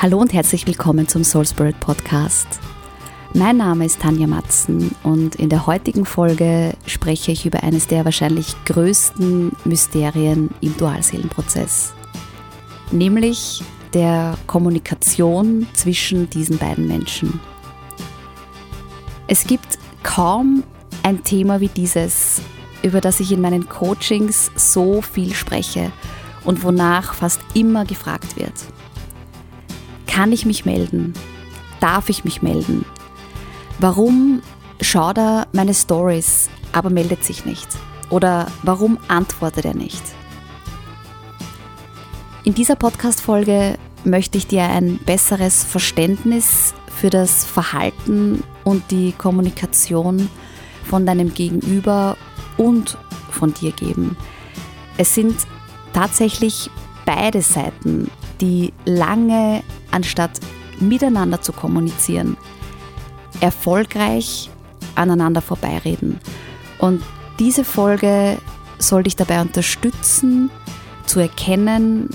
Hallo und herzlich willkommen zum Soul Spirit Podcast. Mein Name ist Tanja Matzen und in der heutigen Folge spreche ich über eines der wahrscheinlich größten Mysterien im Dualseelenprozess, nämlich der Kommunikation zwischen diesen beiden Menschen. Es gibt kaum ein Thema wie dieses, über das ich in meinen Coachings so viel spreche und wonach fast immer gefragt wird. Kann ich mich melden? Darf ich mich melden? Warum schaut er meine Stories, aber meldet sich nicht? Oder warum antwortet er nicht? In dieser Podcast-Folge möchte ich dir ein besseres Verständnis für das Verhalten und die Kommunikation von deinem Gegenüber und von dir geben. Es sind tatsächlich beide Seiten, die lange anstatt miteinander zu kommunizieren, erfolgreich aneinander vorbeireden. Und diese Folge soll dich dabei unterstützen, zu erkennen,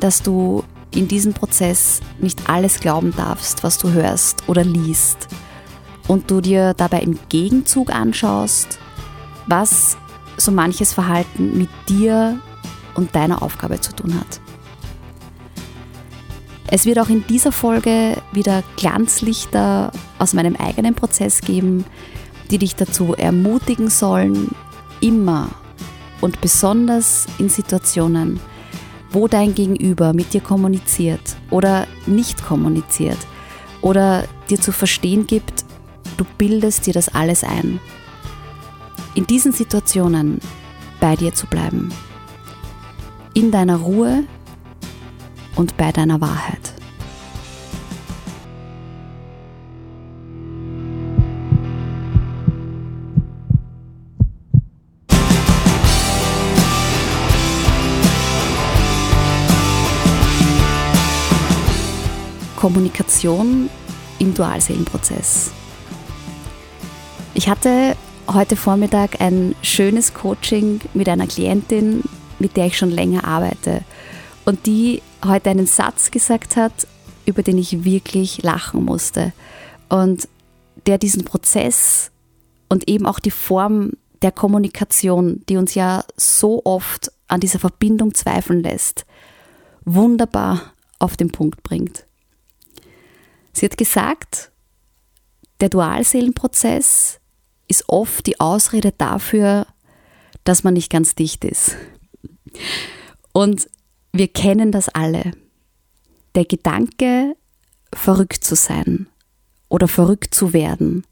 dass du in diesem Prozess nicht alles glauben darfst, was du hörst oder liest. Und du dir dabei im Gegenzug anschaust, was so manches Verhalten mit dir und deiner Aufgabe zu tun hat. Es wird auch in dieser Folge wieder Glanzlichter aus meinem eigenen Prozess geben, die dich dazu ermutigen sollen, immer und besonders in Situationen, wo dein Gegenüber mit dir kommuniziert oder nicht kommuniziert oder dir zu verstehen gibt, du bildest dir das alles ein. In diesen Situationen bei dir zu bleiben. In deiner Ruhe und bei deiner Wahrheit. Kommunikation im Dualseelenprozess. Ich hatte heute Vormittag ein schönes Coaching mit einer Klientin, mit der ich schon länger arbeite und die heute einen Satz gesagt hat, über den ich wirklich lachen musste und der diesen Prozess und eben auch die Form der Kommunikation, die uns ja so oft an dieser Verbindung zweifeln lässt, wunderbar auf den Punkt bringt. Sie hat gesagt, der Dualseelenprozess ist oft die Ausrede dafür, dass man nicht ganz dicht ist. Und wir kennen das alle. Der Gedanke, verrückt zu sein oder verrückt zu werden,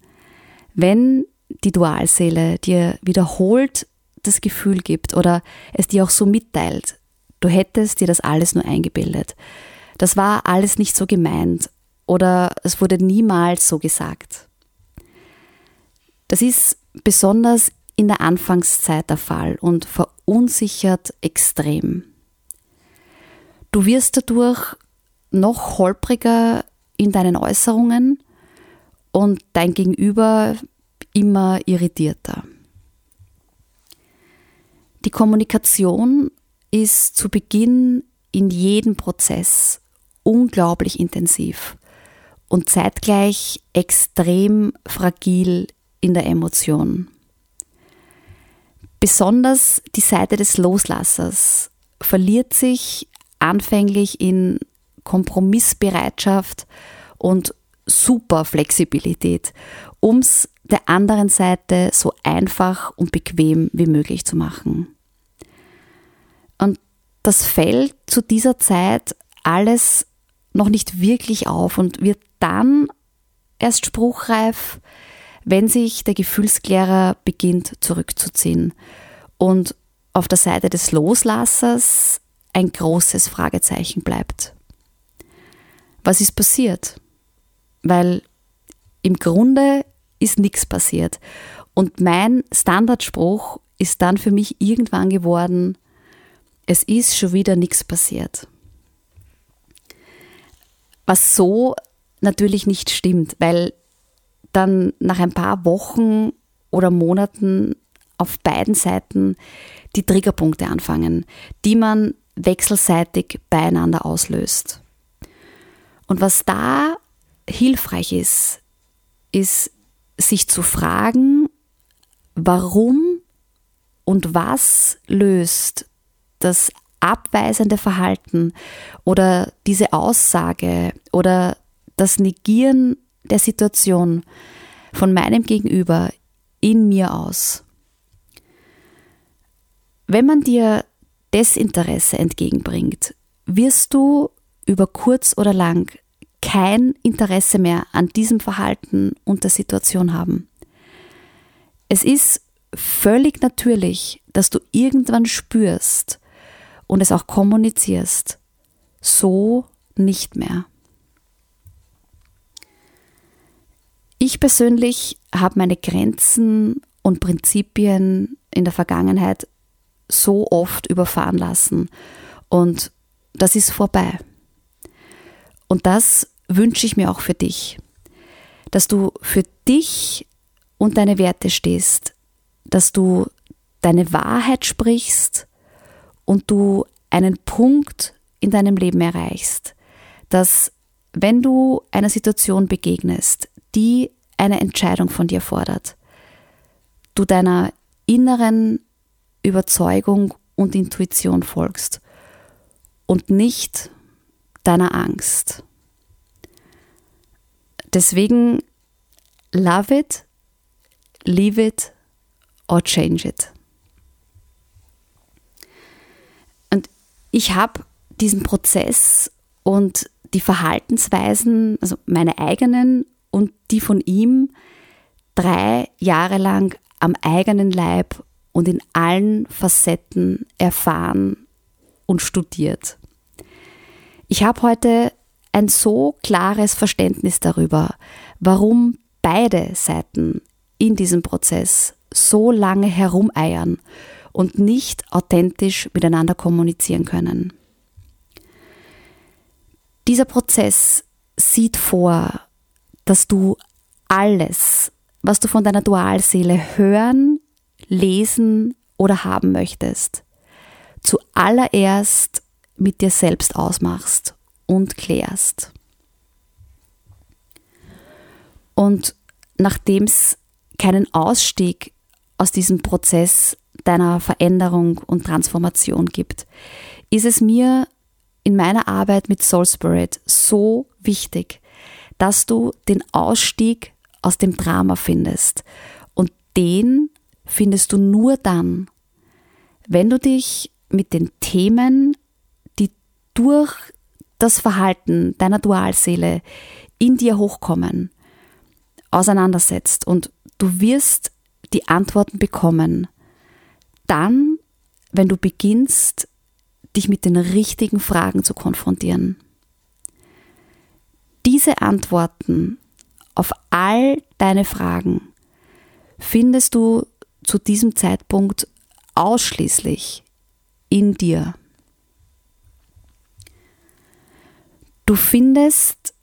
wenn die Dualseele dir wiederholt das Gefühl gibt oder es dir auch so mitteilt, du hättest dir das alles nur eingebildet. Das war alles nicht so gemeint oder es wurde niemals so gesagt. Das ist besonders in der Anfangszeit der Fall und verunsichert extrem. Du wirst dadurch noch holpriger in deinen Äußerungen und dein Gegenüber immer irritierter. Die Kommunikation ist zu Beginn in jedem Prozess unglaublich intensiv und zeitgleich extrem fragil in der Emotion. Besonders die Seite des Loslassers verliert sich anfänglich in Kompromissbereitschaft und super Flexibilität, um es der anderen Seite so einfach und bequem wie möglich zu machen. Und das fällt zu dieser Zeit alles noch nicht wirklich auf und wird dann erst spruchreif, wenn sich der Gefühlsklärer beginnt zurückzuziehen und auf der Seite des Loslassers ein großes Fragezeichen bleibt. Was ist passiert? Weil im Grunde ist nichts passiert. Und mein Standardspruch ist dann für mich irgendwann geworden, es ist schon wieder nichts passiert. Was so natürlich nicht stimmt, weil dann nach ein paar Wochen oder Monaten auf beiden Seiten die Triggerpunkte anfangen, die man wechselseitig beieinander auslöst. Und was da hilfreich ist, ist sich zu fragen, warum und was löst das abweisende Verhalten oder diese Aussage oder das Negieren der Situation von meinem Gegenüber in mir aus. Wenn man dir Desinteresse entgegenbringt, wirst du über kurz oder lang kein Interesse mehr an diesem Verhalten und der Situation haben. Es ist völlig natürlich, dass du irgendwann spürst und es auch kommunizierst. So nicht mehr. Ich persönlich habe meine Grenzen und Prinzipien in der Vergangenheit so oft überfahren lassen und das ist vorbei. Und das wünsche ich mir auch für dich, dass du für dich und deine Werte stehst, dass du deine Wahrheit sprichst und du einen Punkt in deinem Leben erreichst, dass wenn du einer Situation begegnest, die eine Entscheidung von dir fordert, du deiner inneren Überzeugung und Intuition folgst und nicht deiner Angst. Deswegen love it, leave it or change it. Und ich habe diesen Prozess und die Verhaltensweisen, also meine eigenen und die von ihm, drei Jahre lang am eigenen Leib und in allen Facetten erfahren und studiert. Ich habe heute ein so klares Verständnis darüber, warum beide Seiten in diesem Prozess so lange herumeiern und nicht authentisch miteinander kommunizieren können. Dieser Prozess sieht vor, dass du alles, was du von deiner Dualseele hören, lesen oder haben möchtest, zuallererst mit dir selbst ausmachst und klärst. Und nachdem es keinen Ausstieg aus diesem Prozess deiner Veränderung und Transformation gibt, ist es mir in meiner Arbeit mit Soul Spirit so wichtig, dass du den Ausstieg aus dem Drama findest. Und den findest du nur dann, wenn du dich mit den Themen, die durch das Verhalten deiner Dualseele in dir hochkommen, auseinandersetzt und du wirst die Antworten bekommen. Dann, wenn du beginnst, dich mit den richtigen Fragen zu konfrontieren. Diese Antworten auf all deine Fragen findest du zu diesem Zeitpunkt ausschließlich in dir. Du findest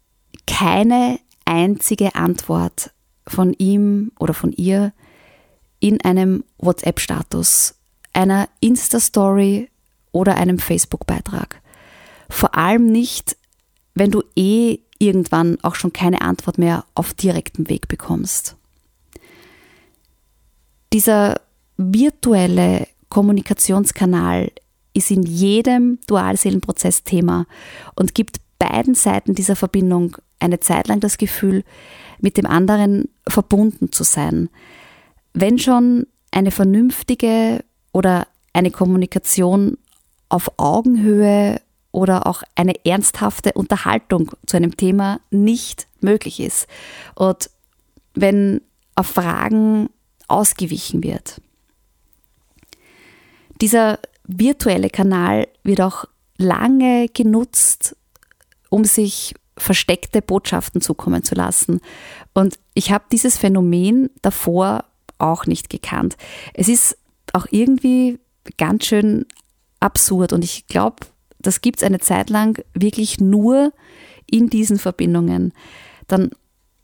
keine einzige Antwort von ihm oder von ihr in einem WhatsApp-Status, einer Insta-Story oder einem Facebook-Beitrag. Vor allem nicht, wenn du eh irgendwann auch schon keine Antwort mehr auf direktem Weg bekommst. Dieser virtuelle Kommunikationskanal ist in jedem Dualseelenprozess Thema und gibt beiden Seiten dieser Verbindung eine Zeit lang das Gefühl, mit dem anderen verbunden zu sein. Wenn schon eine vernünftige oder eine Kommunikation auf Augenhöhe oder auch eine ernsthafte Unterhaltung zu einem Thema nicht möglich ist und wenn auf Fragen ausgewichen wird. Dieser virtuelle Kanal wird auch lange genutzt, um sich versteckte Botschaften zukommen zu lassen. Und ich habe dieses Phänomen davor auch nicht gekannt. Es ist auch irgendwie ganz schön absurd und ich glaube, das gibt es eine Zeit lang wirklich nur in diesen Verbindungen. Dann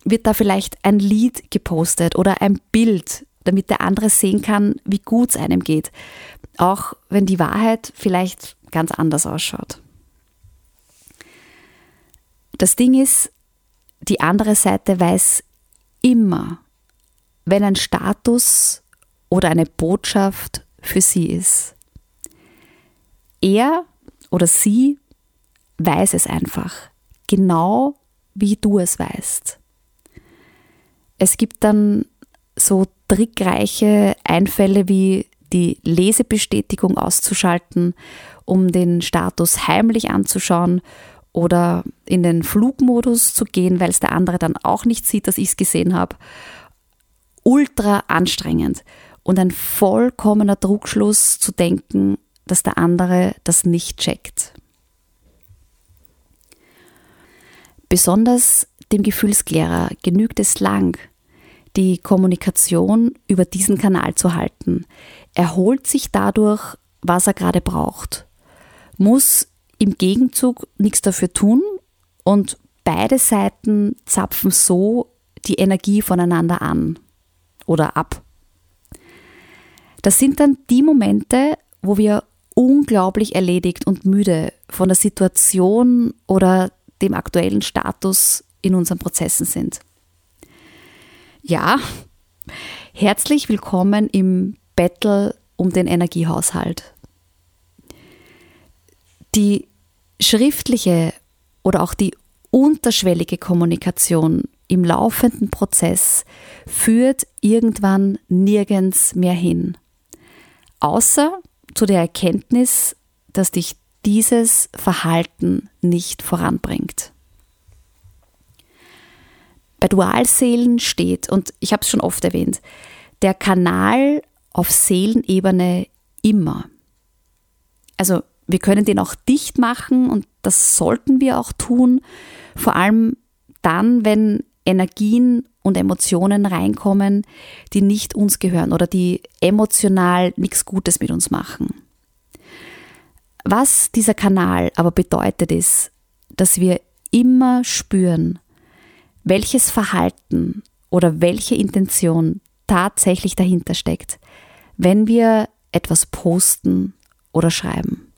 wird da vielleicht ein Lied gepostet oder ein Bild, damit der andere sehen kann, wie gut es einem geht. Auch wenn die Wahrheit vielleicht ganz anders ausschaut. Das Ding ist, die andere Seite weiß immer, wenn ein Status oder eine Botschaft für sie ist. Er oder sie weiß es einfach, genau wie du es weißt. Es gibt dann so trickreiche Einfälle wie die Lesebestätigung auszuschalten, um den Status heimlich anzuschauen oder in den Flugmodus zu gehen, weil es der andere dann auch nicht sieht, dass ich es gesehen habe. Ultra anstrengend und ein vollkommener Druckschluss zu denken, dass der andere das nicht checkt. Besonders dem Gefühlsklärer genügt es lang, die Kommunikation über diesen Kanal zu halten. Er holt sich dadurch, was er gerade braucht, muss im Gegenzug nichts dafür tun und beide Seiten zapfen so die Energie voneinander an oder ab. Das sind dann die Momente, wo wir unglaublich erledigt und müde von der Situation oder dem aktuellen Status in unseren Prozessen sind. Ja, herzlich willkommen im Battle um den Energiehaushalt. Die schriftliche oder auch die unterschwellige Kommunikation im laufenden Prozess führt irgendwann nirgends mehr hin. Außer zu der Erkenntnis, dass dich dieses Verhalten nicht voranbringt. Bei Dualseelen steht, und ich habe es schon oft erwähnt, der Kanal auf Seelenebene immer. Also wir können den auch dicht machen und das sollten wir auch tun, vor allem dann, wenn Energien und Emotionen reinkommen, die nicht uns gehören oder die emotional nichts Gutes mit uns machen. Was dieser Kanal aber bedeutet ist, dass wir immer spüren, welches Verhalten oder welche Intention tatsächlich dahinter steckt, wenn wir etwas posten oder schreiben.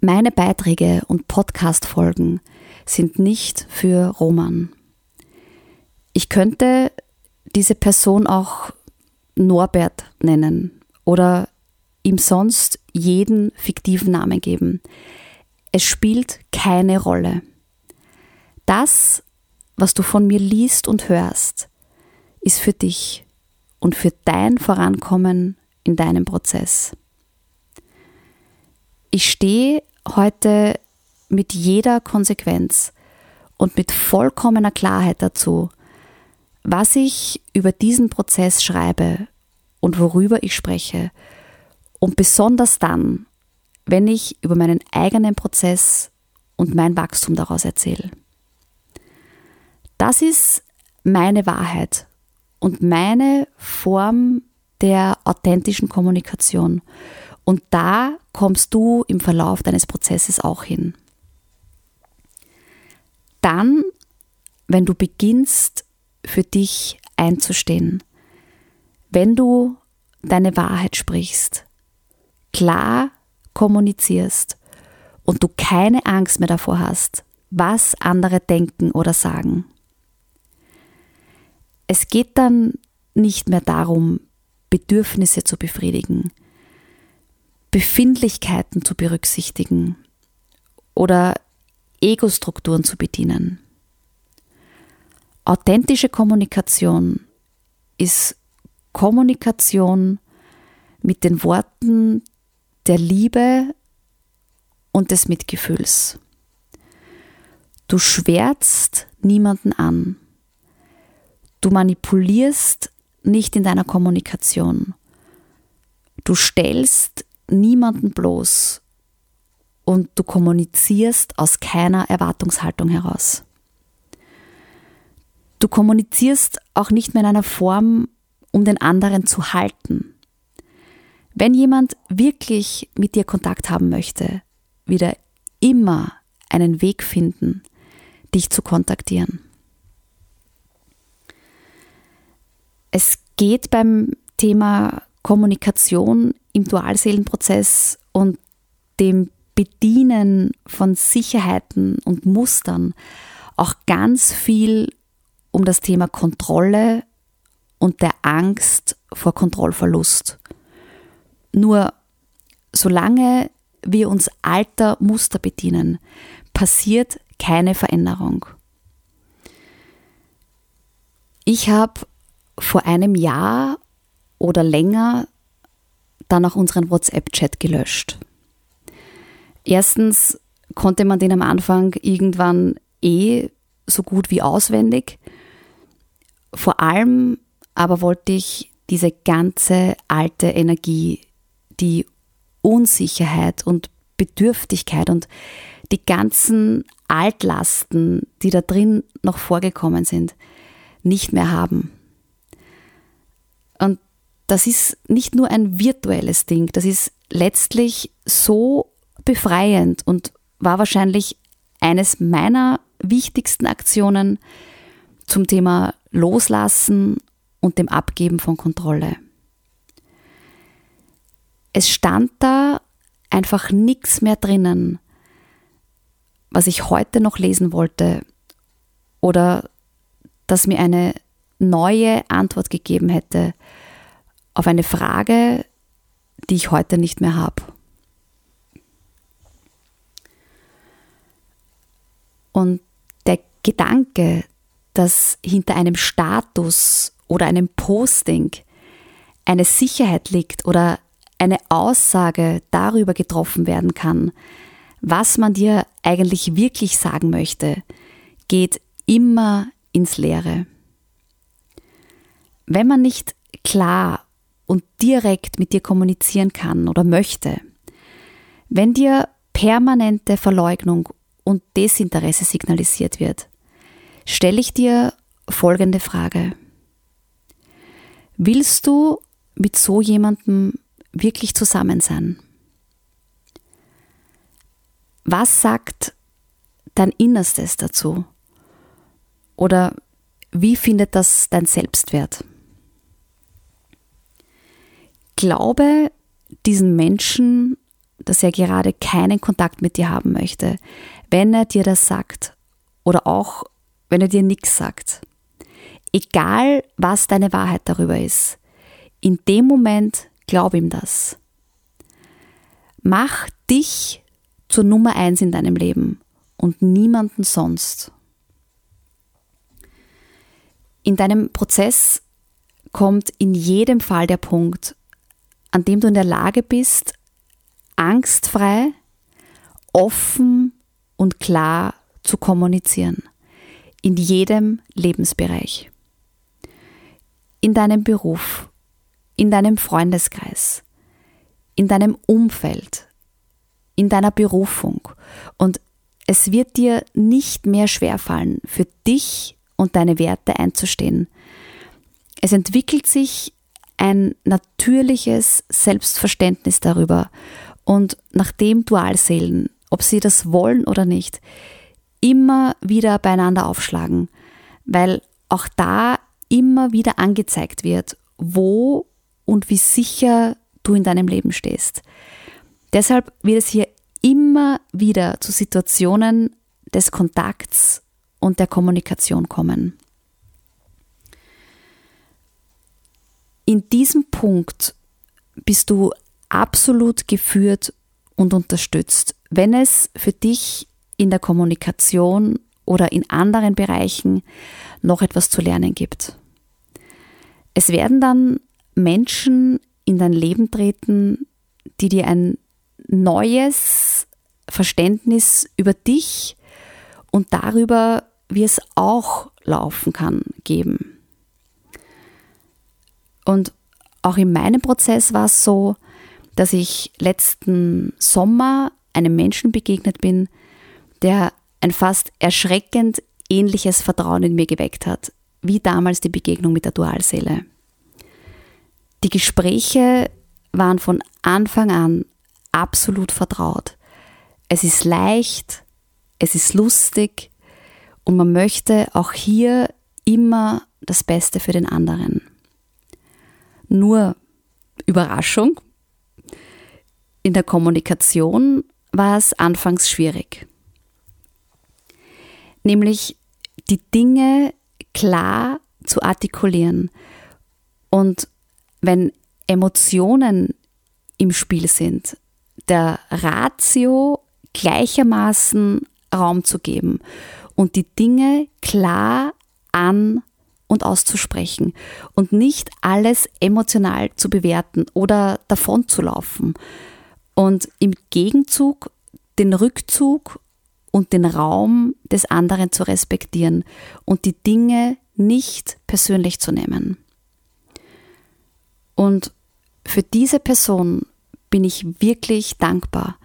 Meine Beiträge und Podcast-Folgen sind nicht für Roman. Ich könnte diese Person auch Norbert nennen oder ihm sonst jeden fiktiven Namen geben. Es spielt keine Rolle. Das, was du von mir liest und hörst, ist für dich und für dein Vorankommen in deinem Prozess. Ich stehe heute mit jeder Konsequenz und mit vollkommener Klarheit dazu, was ich über diesen Prozess schreibe und worüber ich spreche. Und besonders dann, wenn ich über meinen eigenen Prozess und mein Wachstum daraus erzähle. Das ist meine Wahrheit und meine Form der authentischen Kommunikation. Und da kommst du im Verlauf deines Prozesses auch hin. Dann, wenn du beginnst, für dich einzustehen, wenn du deine Wahrheit sprichst, klar kommunizierst und du keine Angst mehr davor hast, was andere denken oder sagen. Es geht dann nicht mehr darum, Bedürfnisse zu befriedigen, Befindlichkeiten zu berücksichtigen oder Ego-Strukturen zu bedienen. Authentische Kommunikation ist Kommunikation mit den Worten der Liebe und des Mitgefühls. Du schwärzt niemanden an. Du manipulierst nicht in deiner Kommunikation. Du stellst niemanden bloß und du kommunizierst aus keiner Erwartungshaltung heraus. Du kommunizierst auch nicht mehr in einer Form, um den anderen zu halten. Wenn jemand wirklich mit dir Kontakt haben möchte, wird er immer einen Weg finden, dich zu kontaktieren. Es geht beim Thema Kommunikation im Dualseelenprozess und dem Bedienen von Sicherheiten und Mustern auch ganz viel um das Thema Kontrolle und der Angst vor Kontrollverlust. Nur solange wir uns alter Muster bedienen, passiert keine Veränderung. Ich habe vor einem Jahr oder länger dann auch unseren WhatsApp-Chat gelöscht. Erstens konnte man den am Anfang irgendwann eh so gut wie auswendig. Vor allem aber wollte ich diese ganze alte Energie, die Unsicherheit und Bedürftigkeit und die ganzen Altlasten, die da drin noch vorgekommen sind, nicht mehr haben. Und das ist nicht nur ein virtuelles Ding, das ist letztlich so befreiend und war wahrscheinlich eines meiner wichtigsten Aktionen zum Thema Loslassen und dem Abgeben von Kontrolle. Es stand da einfach nichts mehr drinnen, was ich heute noch lesen wollte oder das mir eine neue Antwort gegeben hätte auf eine Frage, die ich heute nicht mehr habe. Und der Gedanke, dass hinter einem Status oder einem Posting eine Sicherheit liegt oder eine Aussage darüber getroffen werden kann, was man dir eigentlich wirklich sagen möchte, geht immer ins Leere. Wenn man nicht klar und direkt mit dir kommunizieren kann oder möchte, wenn dir permanente Verleugnung und Desinteresse signalisiert wird, stelle ich dir folgende Frage. Willst du mit so jemandem wirklich zusammen sein? Was sagt dein Innerstes dazu? Oder wie findet das dein Selbstwert? Glaube diesem Menschen, dass er gerade keinen Kontakt mit dir haben möchte, wenn er dir das sagt oder auch wenn er dir nichts sagt. Egal, was deine Wahrheit darüber ist, in dem Moment glaub ihm das. Mach dich zur Nummer eins in deinem Leben und niemanden sonst. In deinem Prozess kommt in jedem Fall der Punkt, an dem du in der Lage bist, angstfrei, offen und klar zu kommunizieren. In jedem Lebensbereich. In deinem Beruf, in deinem Freundeskreis, in deinem Umfeld, in deiner Berufung. Und es wird dir nicht mehr schwerfallen, für dich und deine Werte einzustehen. Es entwickelt sich ein natürliches Selbstverständnis darüber und nachdem Dualseelen, ob sie das wollen oder nicht, immer wieder beieinander aufschlagen, weil auch da immer wieder angezeigt wird, wo und wie sicher du in deinem Leben stehst. Deshalb wird es hier immer wieder zu Situationen des Kontakts und der Kommunikation kommen. In diesem Punkt bist du absolut geführt und unterstützt, wenn es für dich in der Kommunikation oder in anderen Bereichen noch etwas zu lernen gibt. Es werden dann Menschen in dein Leben treten, die dir ein neues Verständnis über dich und darüber, wie es auch laufen kann, geben. Und auch in meinem Prozess war es so, dass ich letzten Sommer einem Menschen begegnet bin, der ein fast erschreckend ähnliches Vertrauen in mir geweckt hat, wie damals die Begegnung mit der Dualseele. Die Gespräche waren von Anfang an absolut vertraut. Es ist leicht, es ist lustig und man möchte auch hier immer das Beste für den anderen. Nur Überraschung, in der Kommunikation war es anfangs schwierig. Nämlich die Dinge klar zu artikulieren. Und wenn Emotionen im Spiel sind, der Ratio gleichermaßen Raum zu geben und die Dinge klar an und auszusprechen und nicht alles emotional zu bewerten oder davon zu laufen und im Gegenzug den Rückzug und den Raum des anderen zu respektieren und die Dinge nicht persönlich zu nehmen. Und für diese Person bin ich wirklich dankbar,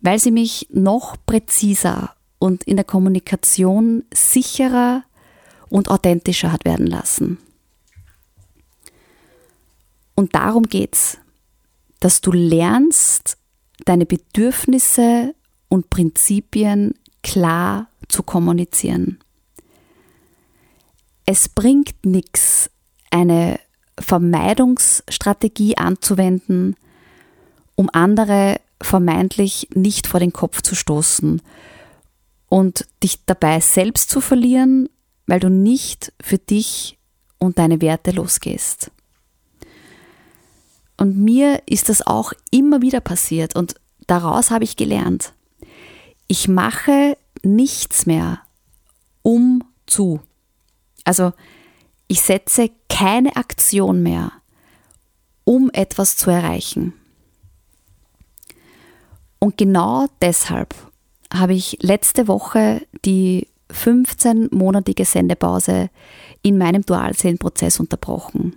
weil sie mich noch präziser und in der Kommunikation sicherer und authentischer hat werden lassen. Und darum geht's, dass du lernst, deine Bedürfnisse und Prinzipien klar zu kommunizieren. Es bringt nichts, eine Vermeidungsstrategie anzuwenden, um andere vermeintlich nicht vor den Kopf zu stoßen und dich dabei selbst zu verlieren, weil du nicht für dich und deine Werte losgehst. Und mir ist das auch immer wieder passiert und daraus habe ich gelernt. Ich mache nichts mehr um zu. Also ich setze keine Aktion mehr, um etwas zu erreichen. Und genau deshalb habe ich letzte Woche die 15-monatige Sendepause in meinem Dualseelenprozess unterbrochen.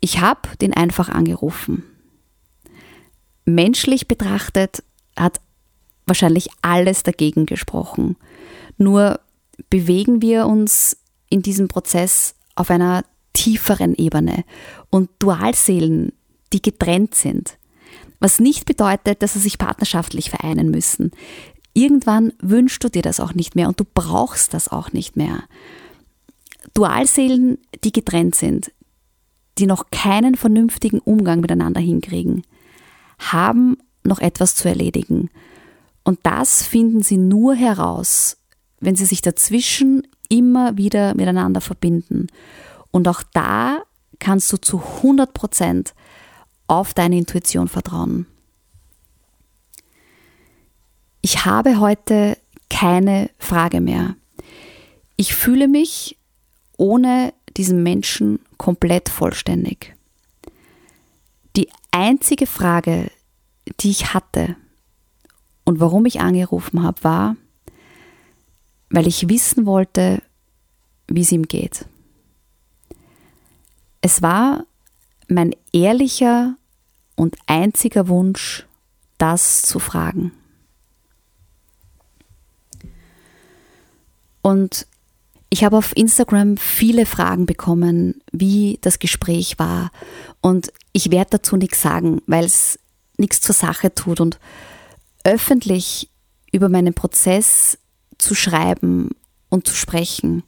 Ich habe den einfach angerufen. Menschlich betrachtet hat wahrscheinlich alles dagegen gesprochen. Nur bewegen wir uns in diesem Prozess auf einer tieferen Ebene und Dualseelen, die getrennt sind. Was nicht bedeutet, dass sie sich partnerschaftlich vereinen müssen. Irgendwann wünschst du dir das auch nicht mehr und du brauchst das auch nicht mehr. Dualseelen, die getrennt sind, die noch keinen vernünftigen Umgang miteinander hinkriegen, haben noch etwas zu erledigen. Und das finden sie nur heraus, wenn sie sich dazwischen immer wieder miteinander verbinden. Und auch da kannst du zu 100 Prozent auf deine Intuition vertrauen. Ich habe heute keine Frage mehr. Ich fühle mich ohne diesen Menschen komplett vollständig. Die einzige Frage, die ich hatte und warum ich angerufen habe, war, weil ich wissen wollte, wie es ihm geht. Es war mein ehrlicher und einziger Wunsch, das zu fragen. Und ich habe auf Instagram viele Fragen bekommen, wie das Gespräch war. Und ich werde dazu nichts sagen, weil es nichts zur Sache tut. Und öffentlich über meinen Prozess zu schreiben und zu sprechen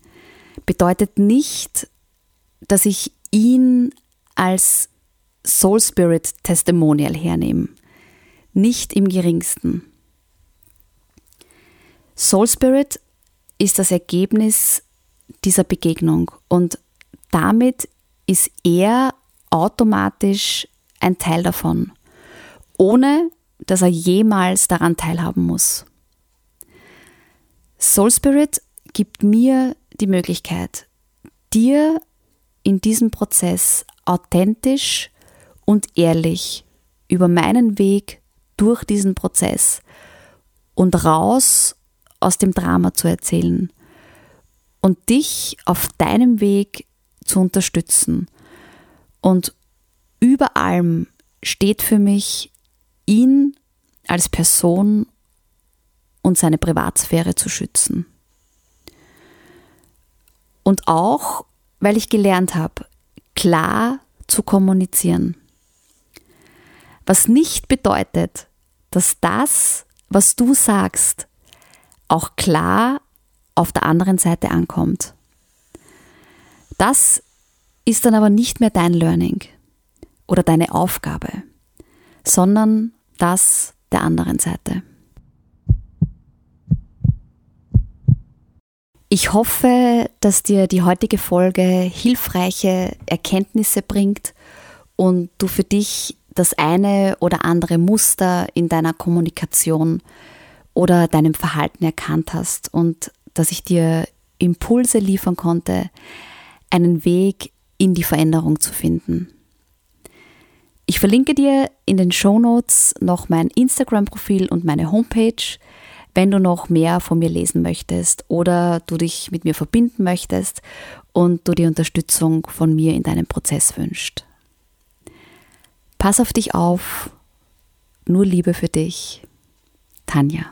bedeutet nicht, dass ich ihn als Soul Spirit Testimonial hernehme. Nicht im geringsten. Soul Spirit ist das Ergebnis dieser Begegnung und damit ist er automatisch ein Teil davon, ohne dass er jemals daran teilhaben muss. Soul Spirit gibt mir die Möglichkeit, dir in diesem Prozess authentisch und ehrlich über meinen Weg durch diesen Prozess und raus aus dem Drama zu erzählen und dich auf deinem Weg zu unterstützen. Und über allem steht für mich, ihn als Person und seine Privatsphäre zu schützen. Und auch, weil ich gelernt habe, klar zu kommunizieren. Was nicht bedeutet, dass das, was du sagst, auch klar auf der anderen Seite ankommt. Das ist dann aber nicht mehr dein Learning oder deine Aufgabe, sondern das der anderen Seite. Ich hoffe, dass dir die heutige Folge hilfreiche Erkenntnisse bringt und du für dich das eine oder andere Muster in deiner Kommunikation oder deinem Verhalten erkannt hast und dass ich dir Impulse liefern konnte, einen Weg in die Veränderung zu finden. Ich verlinke dir in den Show Notes noch mein Instagram-Profil und meine Homepage wenn du noch mehr von mir lesen möchtest oder du dich mit mir verbinden möchtest und du die Unterstützung von mir in deinem Prozess wünschst. Pass auf dich auf, nur Liebe für dich, Tanja.